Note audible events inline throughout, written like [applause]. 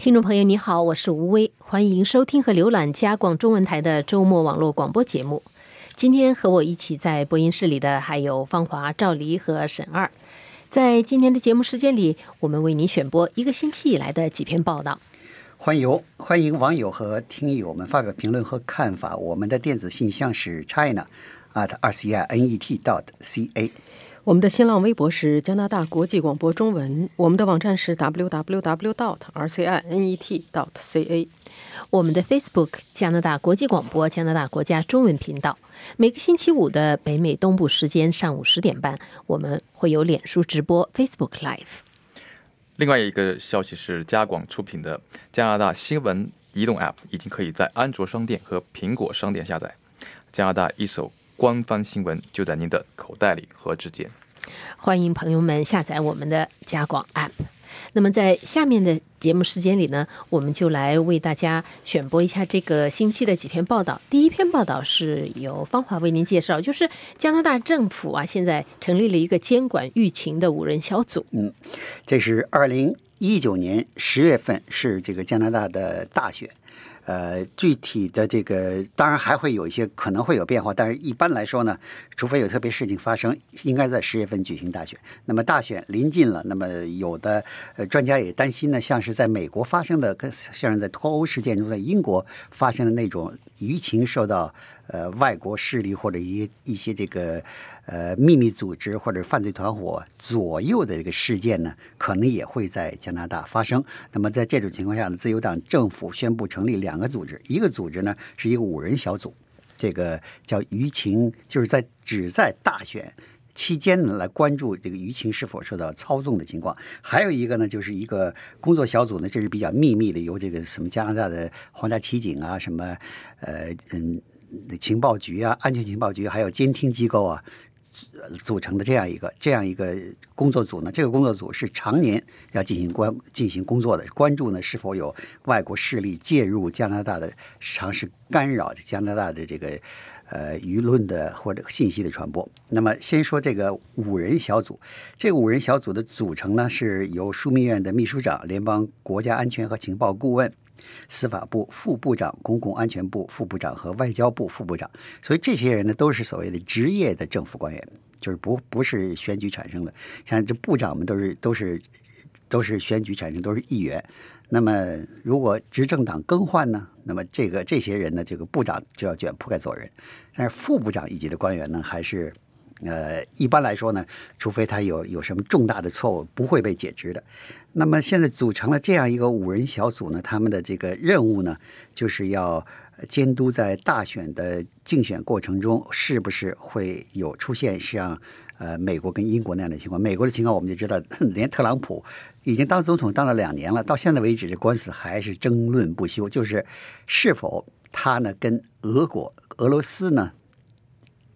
听众朋友，你好，我是吴威，欢迎收听和浏览加广中文台的周末网络广播节目。今天和我一起在播音室里的还有方华、赵黎和沈二。在今天的节目时间里，我们为您选播一个星期以来的几篇报道。欢迎欢迎网友和听友们发表评论和看法。我们的电子信箱是 china at r c i n e t dot c a。我们的新浪微博是加拿大国际广播中文，我们的网站是 www.rcinet.ca，我们的 Facebook 加拿大国际广播加拿大国家中文频道。每个星期五的北美东部时间上午十点半，我们会有脸书直播 Facebook Live。另外一个消息是，加广出品的加拿大新闻移动 App 已经可以在安卓商店和苹果商店下载。加拿大一手。官方新闻就在您的口袋里和指尖。欢迎朋友们下载我们的加广 App。那么在下面的节目时间里呢，我们就来为大家选播一下这个星期的几篇报道。第一篇报道是由方华为您介绍，就是加拿大政府啊，现在成立了一个监管疫情的五人小组。嗯，这是二零一九年十月份，是这个加拿大的大选。呃，具体的这个当然还会有一些可能会有变化，但是一般来说呢，除非有特别事情发生，应该在十月份举行大选。那么大选临近了，那么有的呃专家也担心呢，像是在美国发生的，跟像是在脱欧事件中在英国发生的那种舆情受到。呃，外国势力或者一一些这个呃秘密组织或者犯罪团伙左右的这个事件呢，可能也会在加拿大发生。那么在这种情况下呢，自由党政府宣布成立两个组织，一个组织呢是一个五人小组，这个叫舆情，就是在只在大选期间呢来关注这个舆情是否受到操纵的情况。还有一个呢，就是一个工作小组呢，这是比较秘密的，由这个什么加拿大的皇家骑警啊，什么呃嗯。情报局啊，安全情报局，还有监听机构啊，组成的这样一个这样一个工作组呢。这个工作组是常年要进行关进行工作的，关注呢是否有外国势力介入加拿大的，尝试干扰加拿大的这个呃舆论的或者信息的传播。那么，先说这个五人小组，这个五人小组的组成呢，是由枢密院的秘书长、联邦国家安全和情报顾问。司法部副部长、公共安全部副部长和外交部副部长，所以这些人呢都是所谓的职业的政府官员，就是不不是选举产生的。像这部长们都是都是都是选举产生，都是议员。那么如果执政党更换呢，那么这个这些人呢，这个部长就要卷铺盖走人。但是副部长一级的官员呢，还是。呃，一般来说呢，除非他有有什么重大的错误，不会被解职的。那么现在组成了这样一个五人小组呢，他们的这个任务呢，就是要监督在大选的竞选过程中，是不是会有出现像呃美国跟英国那样的情况。美国的情况我们就知道，[laughs] 连特朗普已经当总统当了两年了，到现在为止这官司还是争论不休，就是是否他呢跟俄国、俄罗斯呢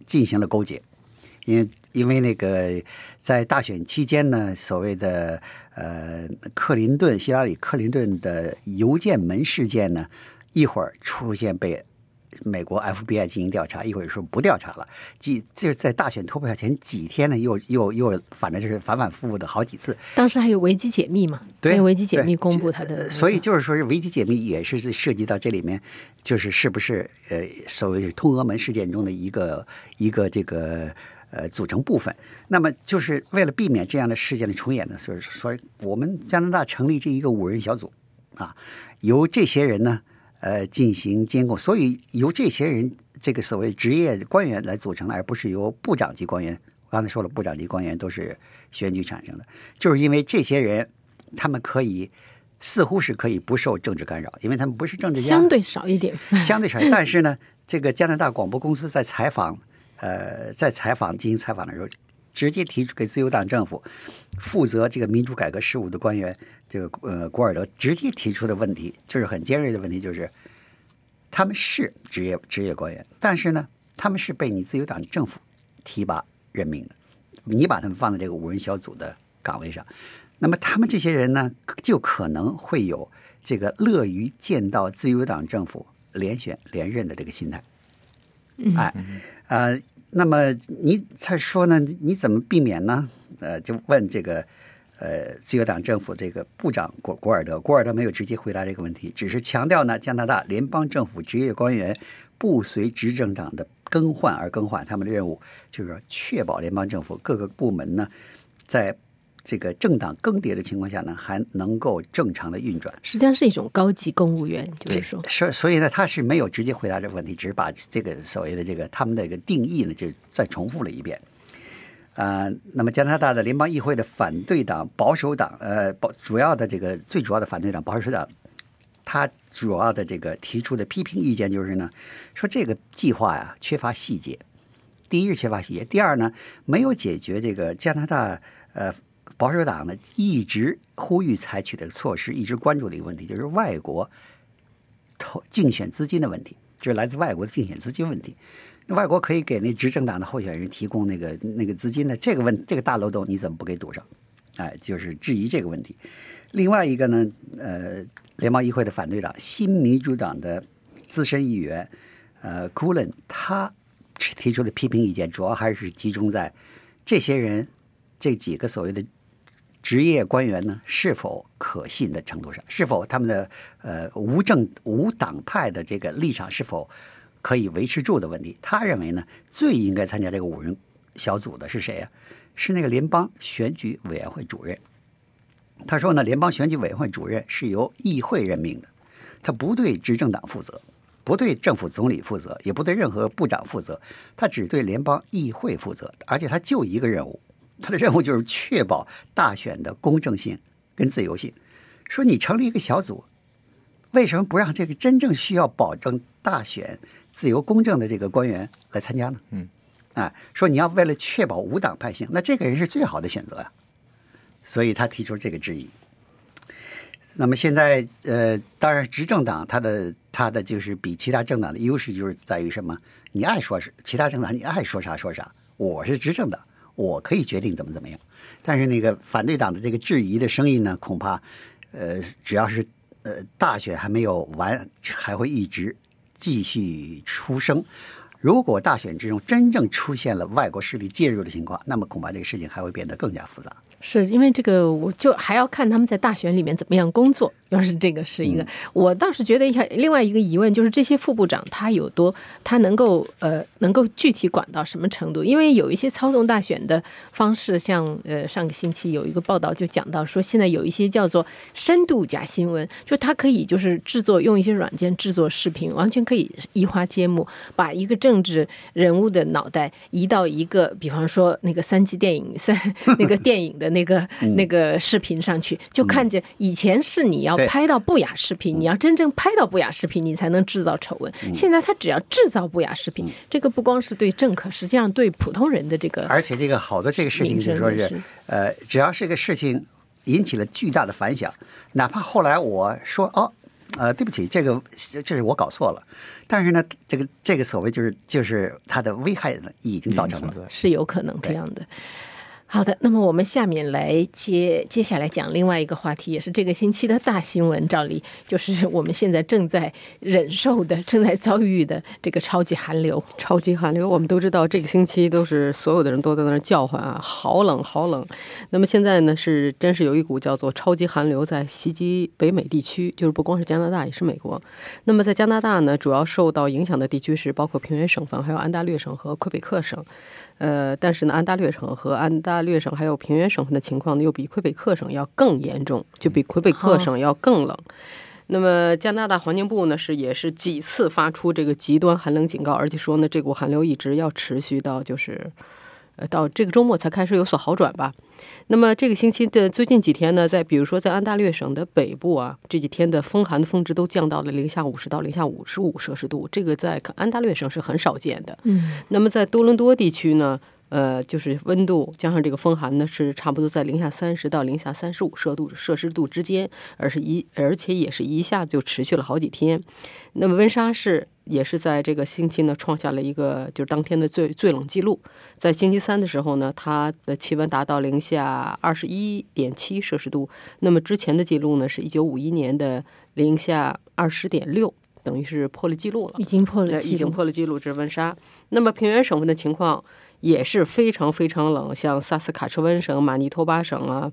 进行了勾结。因为因为那个在大选期间呢，所谓的呃克林顿希拉里克林顿的邮件门事件呢，一会儿出现被美国 FBI 进行调查，一会儿说不调查了。几就是在大选投票前几天呢，又又又反正就是反反复复的好几次。当时还有维基解密嘛？对，维基解密公布他的。所以就是说是维基解密也是涉及到这里面，就是是不是呃所谓通俄门事件中的一个一个这个。呃，组成部分，那么就是为了避免这样的事件的重演呢，所以说我们加拿大成立这一个五人小组啊，由这些人呢，呃，进行监控，所以由这些人这个所谓职业官员来组成的，而不是由部长级官员。我刚才说了，部长级官员都是选举产生的，就是因为这些人，他们可以似乎是可以不受政治干扰，因为他们不是政治家，相对少一点，相对少。但是呢，这个加拿大广播公司在采访。呃，在采访进行采访的时候，直接提出给自由党政府负责这个民主改革事务的官员，这个呃古尔德直接提出的问题，就是很尖锐的问题，就是他们是职业职业官员，但是呢，他们是被你自由党政府提拔任命的，你把他们放在这个五人小组的岗位上，那么他们这些人呢，就可能会有这个乐于见到自由党政府连选连任的这个心态，哎。呃，那么你才说呢？你怎么避免呢？呃，就问这个呃自由党政府这个部长果古尔德，古尔德没有直接回答这个问题，只是强调呢，加拿大联邦政府职业官员不随执政党的更换而更换，他们的任务就是说确保联邦政府各个部门呢，在这个政党更迭的情况下呢，还能够正常的运转。实际上是一种高级公务员，就是说，所所以呢，他是没有直接回答这个问题，只是把这个所谓的这个他们的一个定义呢，就再重复了一遍。啊、那么加拿大的联邦议会的反对党保守党，呃，保主要的这个最主要的反对党保守党，他主要的这个提出的批评意见就是呢，说这个计划呀缺乏细节。第一是缺乏细节，第二呢没有解决这个加拿大呃保守党呢一直呼吁采取的措施，一直关注的一个问题，就是外国投竞选资金的问题，就是来自外国的竞选资金问题。那外国可以给那执政党的候选人提供那个那个资金呢这个问这个大漏洞，你怎么不给堵上？哎，就是质疑这个问题。另外一个呢，呃，联邦议会的反对党新民主党的资深议员呃 c o o l e n 他提出的批评意见，主要还是集中在这些人这几个所谓的职业官员呢是否可信的程度上，是否他们的呃无政无党派的这个立场是否可以维持住的问题。他认为呢，最应该参加这个五人小组的是谁呀、是那个联邦选举委员会主任。他说呢，联邦选举委员会主任是由议会任命的，他不对执政党负责，不对政府总理负责，也不对任何部长负责，他只对联邦议会负责，而且他就一个任务，他的任务就是确保大选的公正性跟自由性。说你成立一个小组，为什么不让这个真正需要保证大选自由公正的这个官员来参加呢？嗯，啊，说你要为了确保无党派性，那这个人是最好的选择呀、所以他提出这个质疑。那么现在，呃，当然，执政党它的它的就是比其他政党的优势就是在于什么？你爱说是其他政党，你爱说啥说啥。我是执政党，我可以决定怎么怎么样。但是那个反对党的这个质疑的声音呢，恐怕，呃，只要是呃大选还没有完，还会一直继续出声。如果大选之中真正出现了外国势力介入的情况，那么恐怕这个事情还会变得更加复杂。是因为这个，我就还要看他们在大选里面怎么样工作。要是这个是一个，我倒是觉得一下，另外一个疑问就是这些副部长他有多，他能够呃能够具体管到什么程度？因为有一些操纵大选的方式，像呃上个星期有一个报道就讲到说，现在有一些叫做深度假新闻，就他可以就是制作用一些软件制作视频，完全可以移花接木，把一个政治人物的脑袋移到一个，比方说那个三级电影三 [laughs] 那个电影的那个、那个视频上去，就看见以前是你要拍到不雅视频，你要真正拍到不雅视频，你才能制造丑闻。现在他只要制造不雅视频，这个不光是对政客，实际上对普通人的这个而且这个好多这个事情就是说是呃，只要是个事情引起了巨大的反响，哪怕后来我说哦，呃，对不起，这个这是我搞错了，但是呢，这个这个所谓就是就是它的危害呢已经造成了。是有可能这样的。好的，那么我们下面来接接下来讲另外一个话题，也是这个星期的大新闻。照例就是我们现在正在忍受的、正在遭遇的这个超级寒流。超级寒流，我们都知道，这个星期都是所有的人都在那儿叫唤啊，好冷好冷。那么现在呢，是真是有一股叫做超级寒流在袭击北美地区，就是不光是加拿大，也是美国。那么在加拿大呢，主要受到影响的地区是包括平原省份、还有安大略省和魁北克省。呃，但是呢，安大略省和安大略省还有平原省份的情况呢，又比魁北克省要更严重，就比魁北克省要更冷。那么加拿大环境部呢是也是几次发出这个极端寒冷警告，而且说呢这股寒流一直要持续到就是，呃到这个周末才开始有所好转吧。那么这个星期的最近几天呢，在比如说在安大略省的北部啊，这几天的风寒的峰值都降到了零下五十到零下五十五摄氏度，这个在安大略省是很少见的。嗯，那么在多伦多地区呢，呃，就是温度加上这个风寒呢，是差不多在零下三十到零下三十五摄度摄氏度之间，而是一而且也是一下就持续了好几天。那么温莎市也是在这个星期呢创下了一个就是当天的最最冷记录，在星期三的时候呢，它的气温达到零下二十一点七摄氏度，那么之前的记录呢是一九五一年的零下二十点六。等于是破了记录了，已经破了呃已经。破了记录，这是温莎。那么平原省份的情况也是非常非常冷，像萨斯卡彻温省、马尼托巴省啊，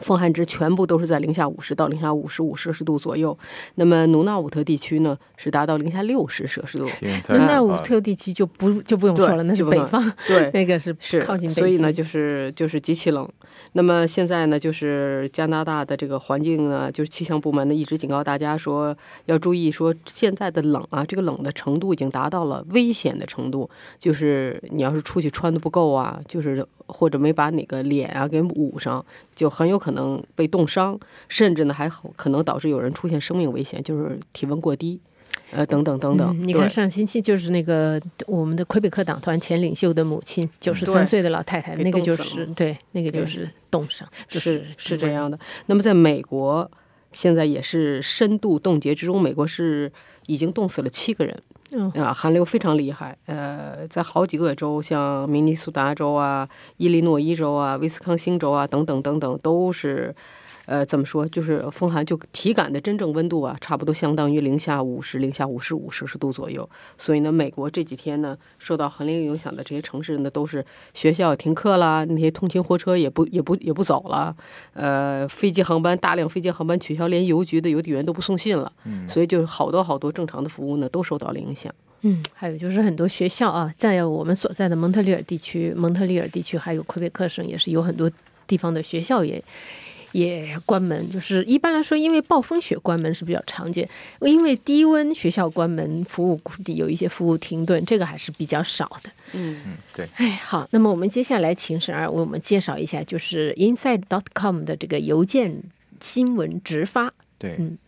风寒值全部都是在零下五十到零下五十五摄氏度左右。那么努纳武特地区呢，是达到零下六十摄氏度。努纳武特地区就不就不用说了，那是北方，对，那个是是靠近北极。所以呢，就是就是极其冷。那么现在呢，就是加拿大的这个环境呢，就是气象部门呢一直警告大家说要注意，说现在的冷啊，这个冷的程度已经达到了危险的程度，就是你要是出去穿的不够啊，就是或者没把哪个脸啊给捂上，就很有可能被冻伤，甚至呢还可能导致有人出现生命危险，就是体温过低，呃等等等等。嗯你看上星期就是那个我们的魁北克党团前领袖的母亲，九十三岁的老太太，那个就是对，那个就是冻伤，就是是这。样的。那么在美国，现在也是深度冻结之中，美国是已经冻死了七个人。嗯啊，寒流非常厉害。呃，在好几个州，像明尼苏达州啊、伊利诺伊州啊、威斯康星州啊等等等等，都是。呃，怎么说？就是风寒，就体感的真正温度啊，差不多相当于零下五十、零下五十五摄氏度左右。所以呢，美国这几天呢，受到寒流影响的这些城市呢，都是学校停课啦，那些通勤火车也不也不也不走了，呃，飞机航班大量飞机航班取消，连邮局的邮递员都不送信了。嗯所以就是好多好多正常的服务呢，都受到了影响。嗯，还有就是很多学校啊，在我们所在的蒙特利尔地区，蒙特利尔地区还有魁北克省也是有很多地方的学校也也关门。就是一般来说，因为暴风雪关门是比较常见，因为低温学校关门，服务有一些服务停顿，这个还是比较少的。嗯，嗯，对，哎，好，那么我们接下来请沈二为我们介绍一下，就是 inside.com 的这个邮件新闻直发。对，嗯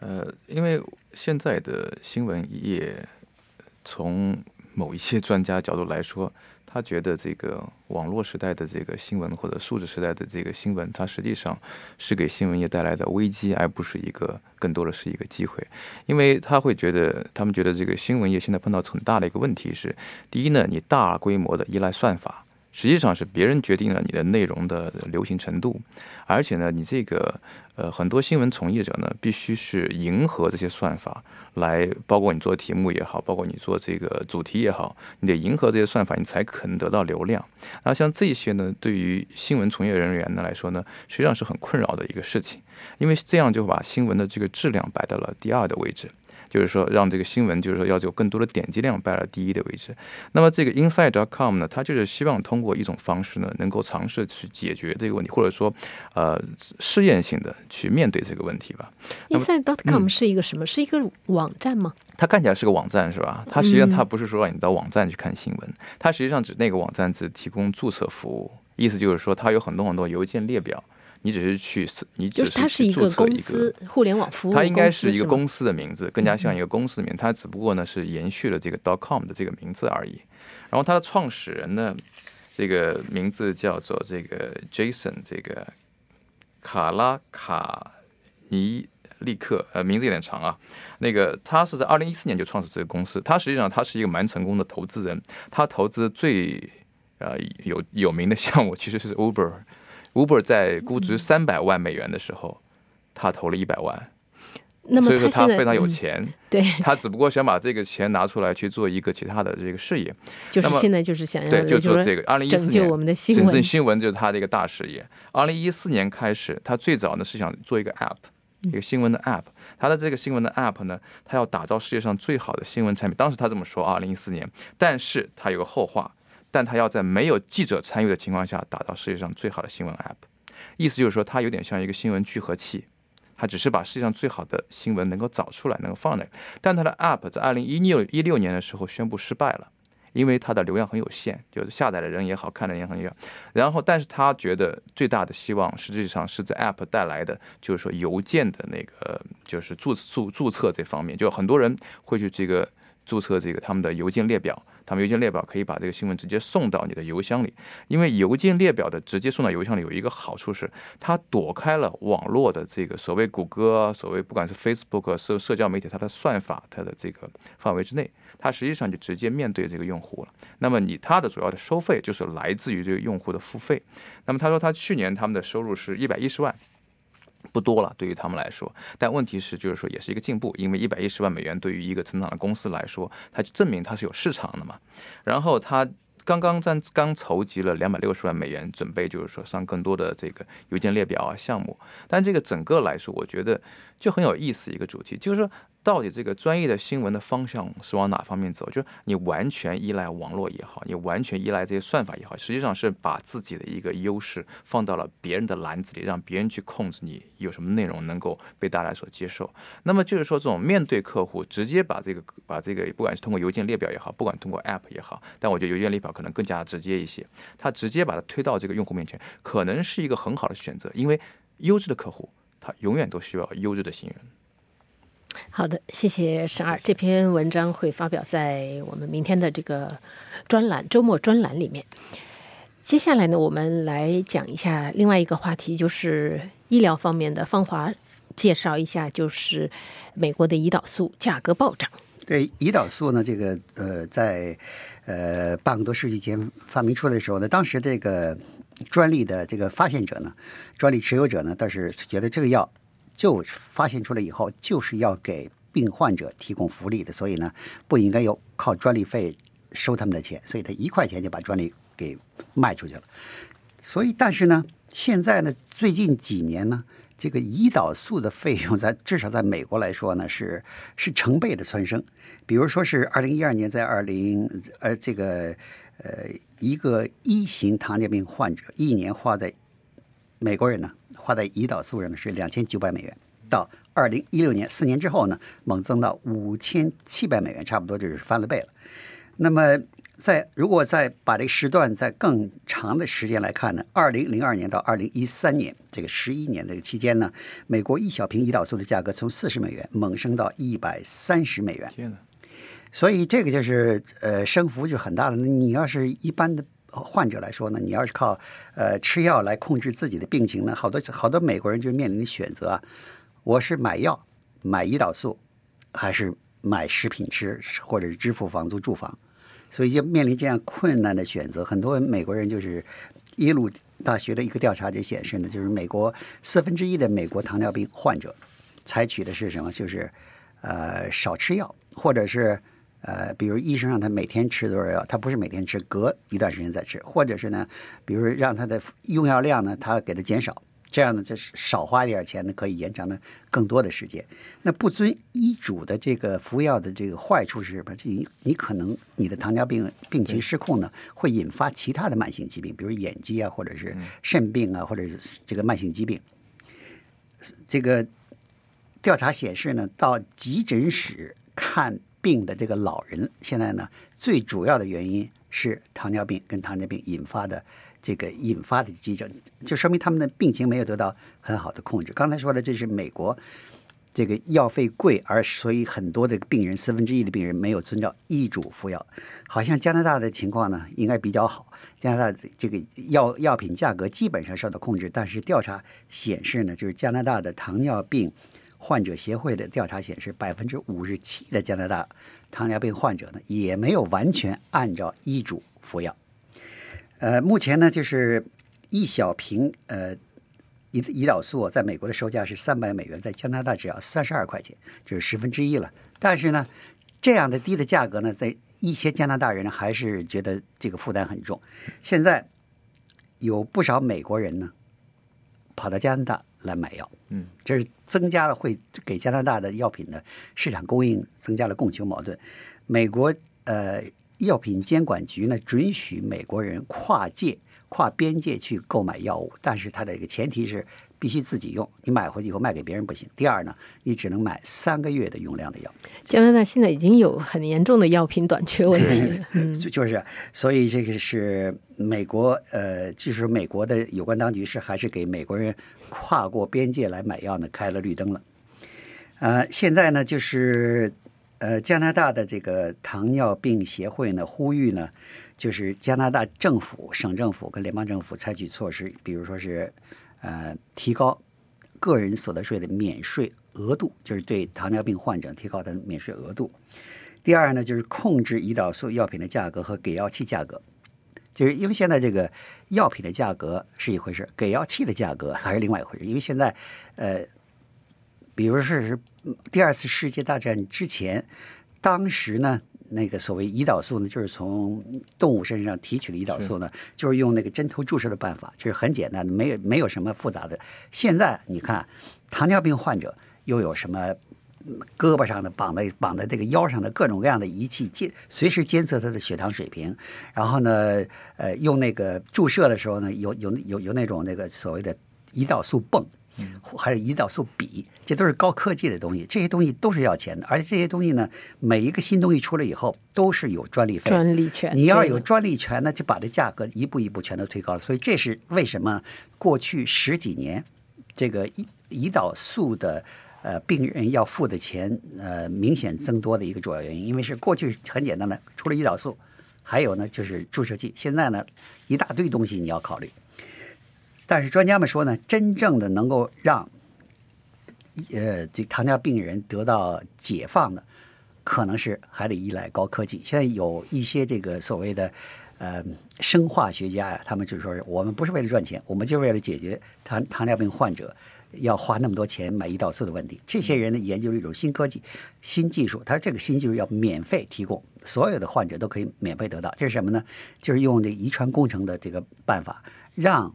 呃，因为现在的新闻业，从某一些专家角度来说，他觉得这个网络时代的这个新闻或者数字时代的这个新闻，它实际上是给新闻业带来的危机，而不是一个更多的是一个机会。因为他会觉得，他们觉得这个新闻业现在碰到很大的一个问题是，第一呢，你大规模的依赖算法。实际上是别人决定了你的内容的流行程度，而且呢，你这个呃很多新闻从业者呢，必须是迎合这些算法来，包括你做题目也好，包括你做这个主题也好，你得迎合这些算法，你才可能得到流量。那像这些呢，对于新闻从业人员呢来说呢，实际上是很困扰的一个事情，因为这样就把新闻的这个质量摆到了第二的位置。就是说，让这个新闻，就是说要有更多的点击量摆到第一的位置。那么这个 Inside.com 呢，它就是希望通过一种方式呢，能够尝试去解决这个问题，或者说，呃，试验性的去面对这个问题吧。inside.com 是一个什么？是一个网站吗？它看起来是个网站是吧？它实际上它不是说让你到网站去看新闻，它实际上只那个网站只提供注册服务，意思就是说它有很多很多邮件列表，你只是去你只就是它是一个互联网服务它应该是一个公司的名字，更加像一个公司的名字。它只不过呢是延续了这个 docom 的这个名字而已。然后它的创始人呢，这个名字叫做这个 Jason 这个卡拉卡尼利克，呃，名字有点长啊。那个他是在二零一四年就创始这个公司，他实际上他是一个蛮成功的投资人，他投资最呃有有名的项目其实是 Uber。Uber 在估值三百万美元的时候，他投了一百万，那么所以说他非常有嗯钱，对，他只不过想把这个钱拿出来去做一个其他的这个事业，就是那么现在就是想要对，就做这个。二零一四年拯救我们的新闻真正。新闻就是他的一个大事业。二零一四年开始，他最早呢是想做一个 app，一个新闻的 app。他的这个新闻的 app 呢，他要打造世界上最好的新闻产品。当时他这么说，二零一四年，但是他有个后话，但他要在没有记者参与的情况下打造世界上最好的新闻 app。意思就是说，它有点像一个新闻聚合器。它只是把世界上最好的新闻能够找出来，能够放那，但它的 App 在二零一六一六年的时候宣布失败了，因为它的流量很有限，就是下载的人也好看的人也很少。然后，但是他觉得最大的希望实际上是在 App 带来的，就是说邮件的那个就是注注注册这方面，就很多人会去这个注册这个他们的邮件列表。他们邮件列表可以把这个新闻直接送到你的邮箱里，因为邮件列表的直接送到邮箱里有一个好处是，它躲开了网络的这个所谓谷歌、所谓不管是 Facebook 社社交媒体它的算法它的这个范围之内，它实际上就直接面对这个用户了。那么你它的主要的收费就是来自于这个用户的付费。那么他说他去年他们的收入是一百一十万。不多了，对于他们来说，但问题是，就是说也是一个进步，因为一百一十万美元对于一个成长的公司来说，它就证明它是有市场的嘛。然后它刚刚在刚筹集了两百六十万美元，准备就是说上更多的这个邮件列表啊项目。但这个整个来说，我觉得就很有意思一个主题，就是说。到底这个专业的新闻的方向是往哪方面走？就是你完全依赖网络也好，你完全依赖这些算法也好，实际上是把自己的一个优势放到了别人的篮子里，让别人去控制你有什么内容能够被大家所接受。那么就是说，这种面对客户，直接把这个把这个，不管是通过邮件列表也好，不管通过 App 也好，但我觉得邮件列表可能更加直接一些，它直接把它推到这个用户面前，可能是一个很好的选择，因为优质的客户，他永远都需要优质的新人。好的，谢谢沈二。这篇文章会发表在我们明天的这个专栏周末专栏里面。接下来呢，我们来讲一下另外一个话题，就是医疗方面的。芳华介绍一下，就是美国的胰岛素价格暴涨。对，胰岛素呢，这个呃，在呃半个多世纪前发明出来的时候呢，当时这个专利的这个发现者呢，专利持有者呢，倒是觉得这个药。就发现出来以后，就是要给病患者提供福利的，所以呢，不应该有靠专利费收他们的钱，所以他一块钱就把专利给卖出去了。所以，但是呢，现在呢，最近几年呢，这个胰岛素的费用在至少在美国来说呢，是是成倍的蹿升。比如说是二零一二年，在二零呃这个呃一个一型糖尿病患者一年花在美国人呢。花在胰岛素上呢是两千九百美元，到二零一六年四年之后呢，猛增到五千七百美元，差不多就是翻了倍了。那么，在如果再把这个时段在更长的时间来看呢，二零零二年到二零一三年这个十一年这个期间呢，美国一小瓶胰岛素的价格从四十美元猛升到一百三十美元。天所以这个就是呃升幅就很大了。那你要是一般的。患者来说呢，你要是靠呃吃药来控制自己的病情呢，好多好多美国人就面临选择啊，我是买药买胰岛素，还是买食品吃，或者是支付房租住房，所以就面临这样困难的选择。很多美国人就是耶鲁大学的一个调查就显示呢，就是美国四分之一的美国糖尿病患者采取的是什么？就是呃少吃药，或者是。呃，比如医生让他每天吃多少药，他不是每天吃，隔一段时间再吃，或者是呢，比如让他的用药量呢，他给他减少，这样呢，就是少花一点钱呢，可以延长的更多的时间。那不遵医嘱的这个服药的这个坏处是什么？这你你可能你的糖尿病病情失控呢，会引发其他的慢性疾病，比如眼疾啊，或者是肾病啊，或者是这个慢性疾病。这个调查显示呢，到急诊室看。病的这个老人现在呢，最主要的原因是糖尿病跟糖尿病引发的这个引发的急症，就说明他们的病情没有得到很好的控制。刚才说的这是美国这个药费贵，而所以很多的病人四分之一的病人没有遵照医嘱服药。好像加拿大的情况呢，应该比较好。加拿大这个药药品价格基本上受到控制，但是调查显示呢，就是加拿大的糖尿病。患者协会的调查显示，百分之五十七的加拿大糖尿病患者呢，也没有完全按照医嘱服药。呃，目前呢，就是一小瓶呃胰胰岛素在美国的售价是三百美元，在加拿大只要三十二块钱，就是十分之一了。但是呢，这样的低的价格呢，在一些加拿大人，还是觉得这个负担很重。现在有不少美国人呢。跑到加拿大来买药，嗯，这是增加了会给加拿大的药品的市场供应增加了供求矛盾。美国呃药品监管局呢准许美国人跨界跨边界去购买药物，但是它的一个前提是。必须自己用，你买回去以后卖给别人不行。第二呢，你只能买三个月的用量的药。加拿大现在已经有很严重的药品短缺问题，[laughs] 就就是，所以这个是美国呃，就是美国的有关当局是还是给美国人跨过边界来买药呢开了绿灯了。呃，现在呢就是呃加拿大的这个糖尿病协会呢呼吁呢，就是加拿大政府、省政府跟联邦政府采取措施，比如说是。呃，提高个人所得税的免税额度，就是对糖尿病患者提高的免税额度。第二呢，就是控制胰岛素药品的价格和给药器价格，就是因为现在这个药品的价格是一回事，给药器的价格还是另外一回事。因为现在，呃，比如说是第二次世界大战之前，当时呢，那个所谓胰岛素呢，就是从动物身上提取的胰岛素呢，就是用那个针头注射的办法，就是很简单的，没有没有什么复杂的。现在你看，糖尿病患者又有什么？胳膊上的绑在绑在这个腰上的各种各样的仪器监随时监测他的血糖水平，然后呢，呃，用那个注射的时候呢，有有有有那种那个所谓的胰岛素泵，还有胰岛素笔，这都是高科技的东西，这些东西都是要钱的，而且这些东西呢，每一个新东西出来以后都是有专利费，专利权，你要有专利权呢，就把这价格一步一步全都推高了，所以这是为什么过去十几年这个胰胰岛素的。呃，病人要付的钱，呃，明显增多的一个主要原因，因为是过去很简单的，除了胰岛素，还有呢就是注射剂。现在呢，一大堆东西你要考虑。但是专家们说呢，真正的能够让，呃，这糖尿病人得到解放的，可能是还得依赖高科技。现在有一些这个所谓的呃生化学家呀，他们就说，我们不是为了赚钱，我们就是为了解决糖糖尿病患者。要花那么多钱买胰岛素的问题，这些人呢研究了一种新科技、新技术。他说这个新技术要免费提供，所有的患者都可以免费得到。这是什么呢？就是用这遗传工程的这个办法，让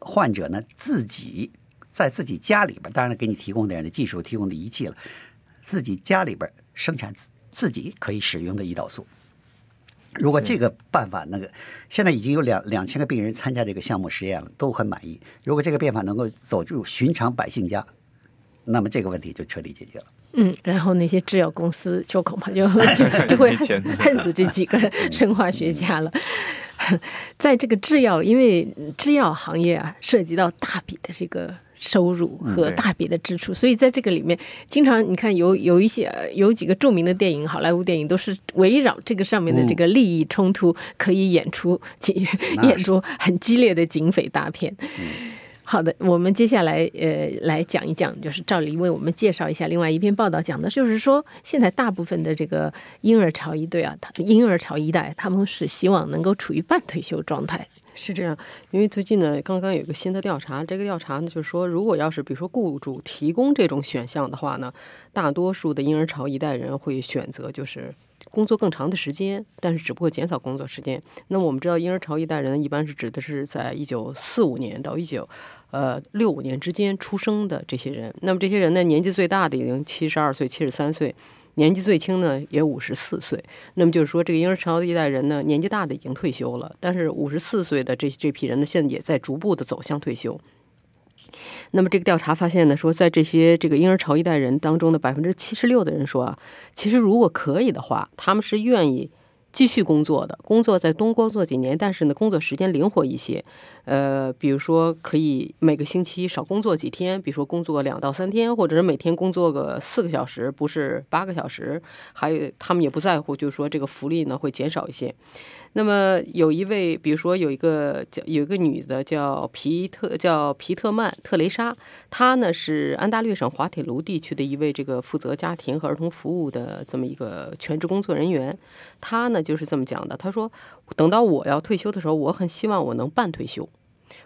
患者呢自己在自己家里边，当然了，给你提供的技术、提供的仪器了，自己家里边生产自自己可以使用的胰岛素。如果这个办法，那个现在已经有两两千个病人参加这个项目实验了，都很满意。如果这个变法能够走入寻常百姓家，那么这个问题就彻底解决了。嗯，然后那些制药公司就恐怕就 [laughs] 就会恨恨死这几个生化学家了。[laughs] 在这个制药，因为制药行业啊，涉及到大笔的这个。收入和大笔的支出，所以在这个里面，经常你看有有一些有几个著名的电影，好莱坞电影都是围绕这个上面的这个利益冲突，可以演出 [laughs] 演出很激烈的警匪大片。好的，我们接下来呃来讲一讲，就是赵黎为我们介绍一下另外一篇报道，讲的就是说，现在大部分的这个婴儿潮一对啊，婴儿潮一代，他们是希望能够处于半退休状态。是这样，因为最近呢，刚刚有一个新的调查，这个调查呢就是说，如果要是比如说雇主提供这种选项的话呢，大多数的婴儿潮一代人会选择就是工作更长的时间，但是只不过减少工作时间。那么我们知道，婴儿潮一代人一般是指的是在一九四五年到一九呃六五年之间出生的这些人。那么这些人呢，年纪最大的已经七十二岁、七十三岁。年纪最轻呢也五十四岁，那么就是说这个婴儿潮的一代人呢，年纪大的已经退休了，但是五十四岁的这这批人呢，现在也在逐步的走向退休。那么这个调查发现呢，说在这些这个婴儿潮一代人当中的百分之七十六的人说啊，其实如果可以的话，他们是愿意。继续工作的工作在东工作几年，但是呢，工作时间灵活一些，呃，比如说可以每个星期少工作几天，比如说工作两到三天，或者是每天工作个四个小时，不是八个小时。还有他们也不在乎，就是说这个福利呢会减少一些。那么有一位，比如说有一个叫有一个女的叫皮特叫皮特曼特雷莎，她呢是安大略省滑铁卢地区的一位这个负责家庭和儿童服务的这么一个全职工作人员。她呢就是这么讲的，他说等到我要退休的时候，我很希望我能半退休。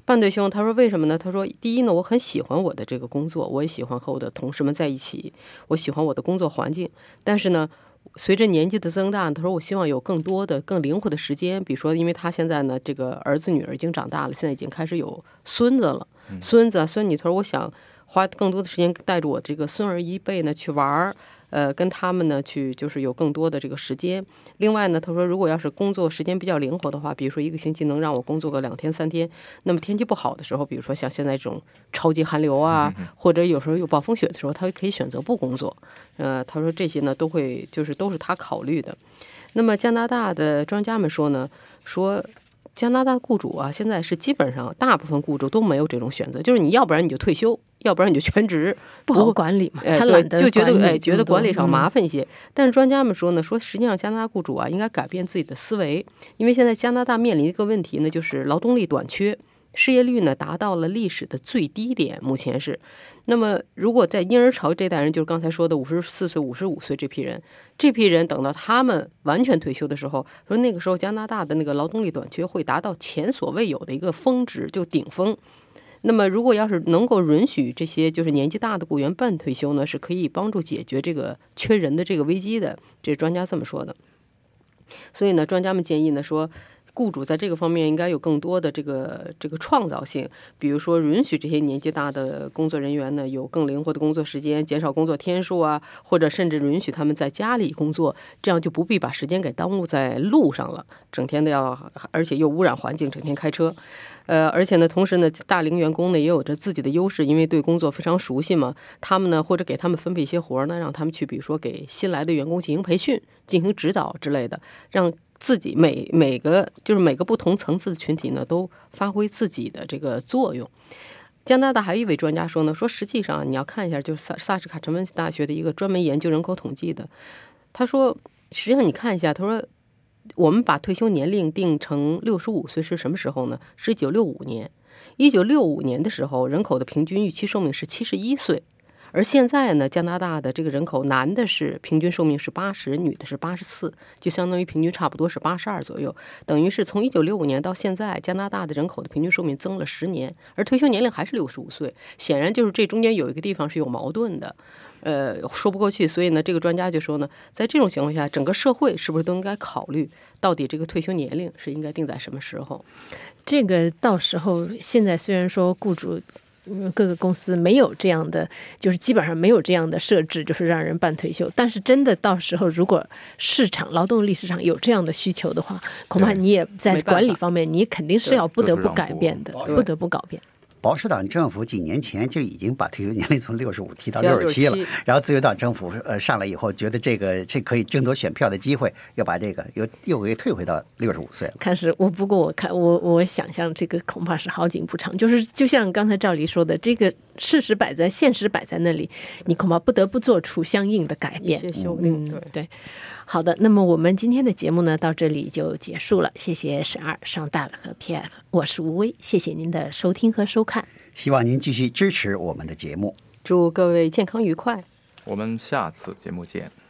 半退休，他说为什么呢？他说第一呢，我很喜欢我的这个工作，我也喜欢和我的同事们在一起，我喜欢我的工作环境，但是呢。随着年纪的增大，他说：“我希望有更多的、更灵活的时间。比如说，因为他现在呢，这个儿子女儿已经长大了，现在已经开始有孙子了。孙子、孙女，他说：我想花更多的时间带着我这个孙儿一辈呢去玩儿。”呃，跟他们呢去就是有更多的这个时间。另外呢，他说如果要是工作时间比较灵活的话，比如说一个星期能让我工作个两天三天，那么天气不好的时候，比如说像现在这种超级寒流啊，或者有时候有暴风雪的时候，他可以选择不工作。呃，他说这些呢都会就是都是他考虑的。那么加拿大的专家们说呢，说。加拿大雇主啊，现在是基本上大部分雇主都没有这种选择，就是你要不然你就退休，要不然你就全职，不好管理嘛。他懒得就觉得哎，觉得管理上麻烦一些。但是专家们说呢，说实际上加拿大雇主啊，应该改变自己的思维，因为现在加拿大面临一个问题呢，就是劳动力短缺。失业率呢达到了历史的最低点，目前是。那么，如果在婴儿潮这代人，就是刚才说的五十四岁、五十五岁这批人，这批人等到他们完全退休的时候，说那个时候加拿大的那个劳动力短缺会达到前所未有的一个峰值，就顶峰。那么，如果要是能够允许这些就是年纪大的雇员半退休呢，是可以帮助解决这个缺人的这个危机的。这专家这么说的。所以呢，专家们建议呢说。雇主在这个方面应该有更多的这个这个创造性，比如说允许这些年纪大的工作人员呢有更灵活的工作时间，减少工作天数啊，或者甚至允许他们在家里工作，这样就不必把时间给耽误在路上了，整天都要，而且又污染环境，整天开车。呃，而且呢，同时呢，大龄员工呢也有着自己的优势，因为对工作非常熟悉嘛，他们呢或者给他们分配一些活儿呢，让他们去，比如说给新来的员工进行培训、进行指导之类的，让。自己每每个就是每个不同层次的群体呢，都发挥自己的这个作用。加拿大还有一位专家说呢，说实际上你要看一下，就是萨萨什卡陈文大学的一个专门研究人口统计的，他说，实际上你看一下，他说，我们把退休年龄定成六十五岁是什么时候呢？是一九六五年，一九六五年的时候，人口的平均预期寿命是七十一岁。而现在呢，加拿大的这个人口，男的是平均寿命是八十，女的是八十四，就相当于平均差不多是八十二左右，等于是从一九六五年到现在，加拿大的人口的平均寿命增了十年，而退休年龄还是六十五岁，显然就是这中间有一个地方是有矛盾的，呃，说不过去。所以呢，这个专家就说呢，在这种情况下，整个社会是不是都应该考虑，到底这个退休年龄是应该定在什么时候？这个到时候，现在虽然说雇主。嗯，各个公司没有这样的，就是基本上没有这样的设置，就是让人办退休。但是真的到时候，如果市场劳动力市场有这样的需求的话，恐怕你也在管理方面，你肯定是要不得不改变的，不得不改变。保守党政府几年前就已经把退休年龄从六十五提到六十七了，然后自由党政府呃上来以后，觉得这个这可以争夺选票的机会，要把这个又又给退回到六十五岁了。看是我不过我看我我想象这个恐怕是好景不长，就是就像刚才赵黎说的，这个事实摆在现实摆在那里，你恐怕不得不做出相应的改变。嗯，对对。好的，那么我们今天的节目呢，到这里就结束了。谢谢沈二、上大了和 Pierre，我是吴威，谢谢您的收听和收看。希望您继续支持我们的节目，祝各位健康愉快。我们下次节目见。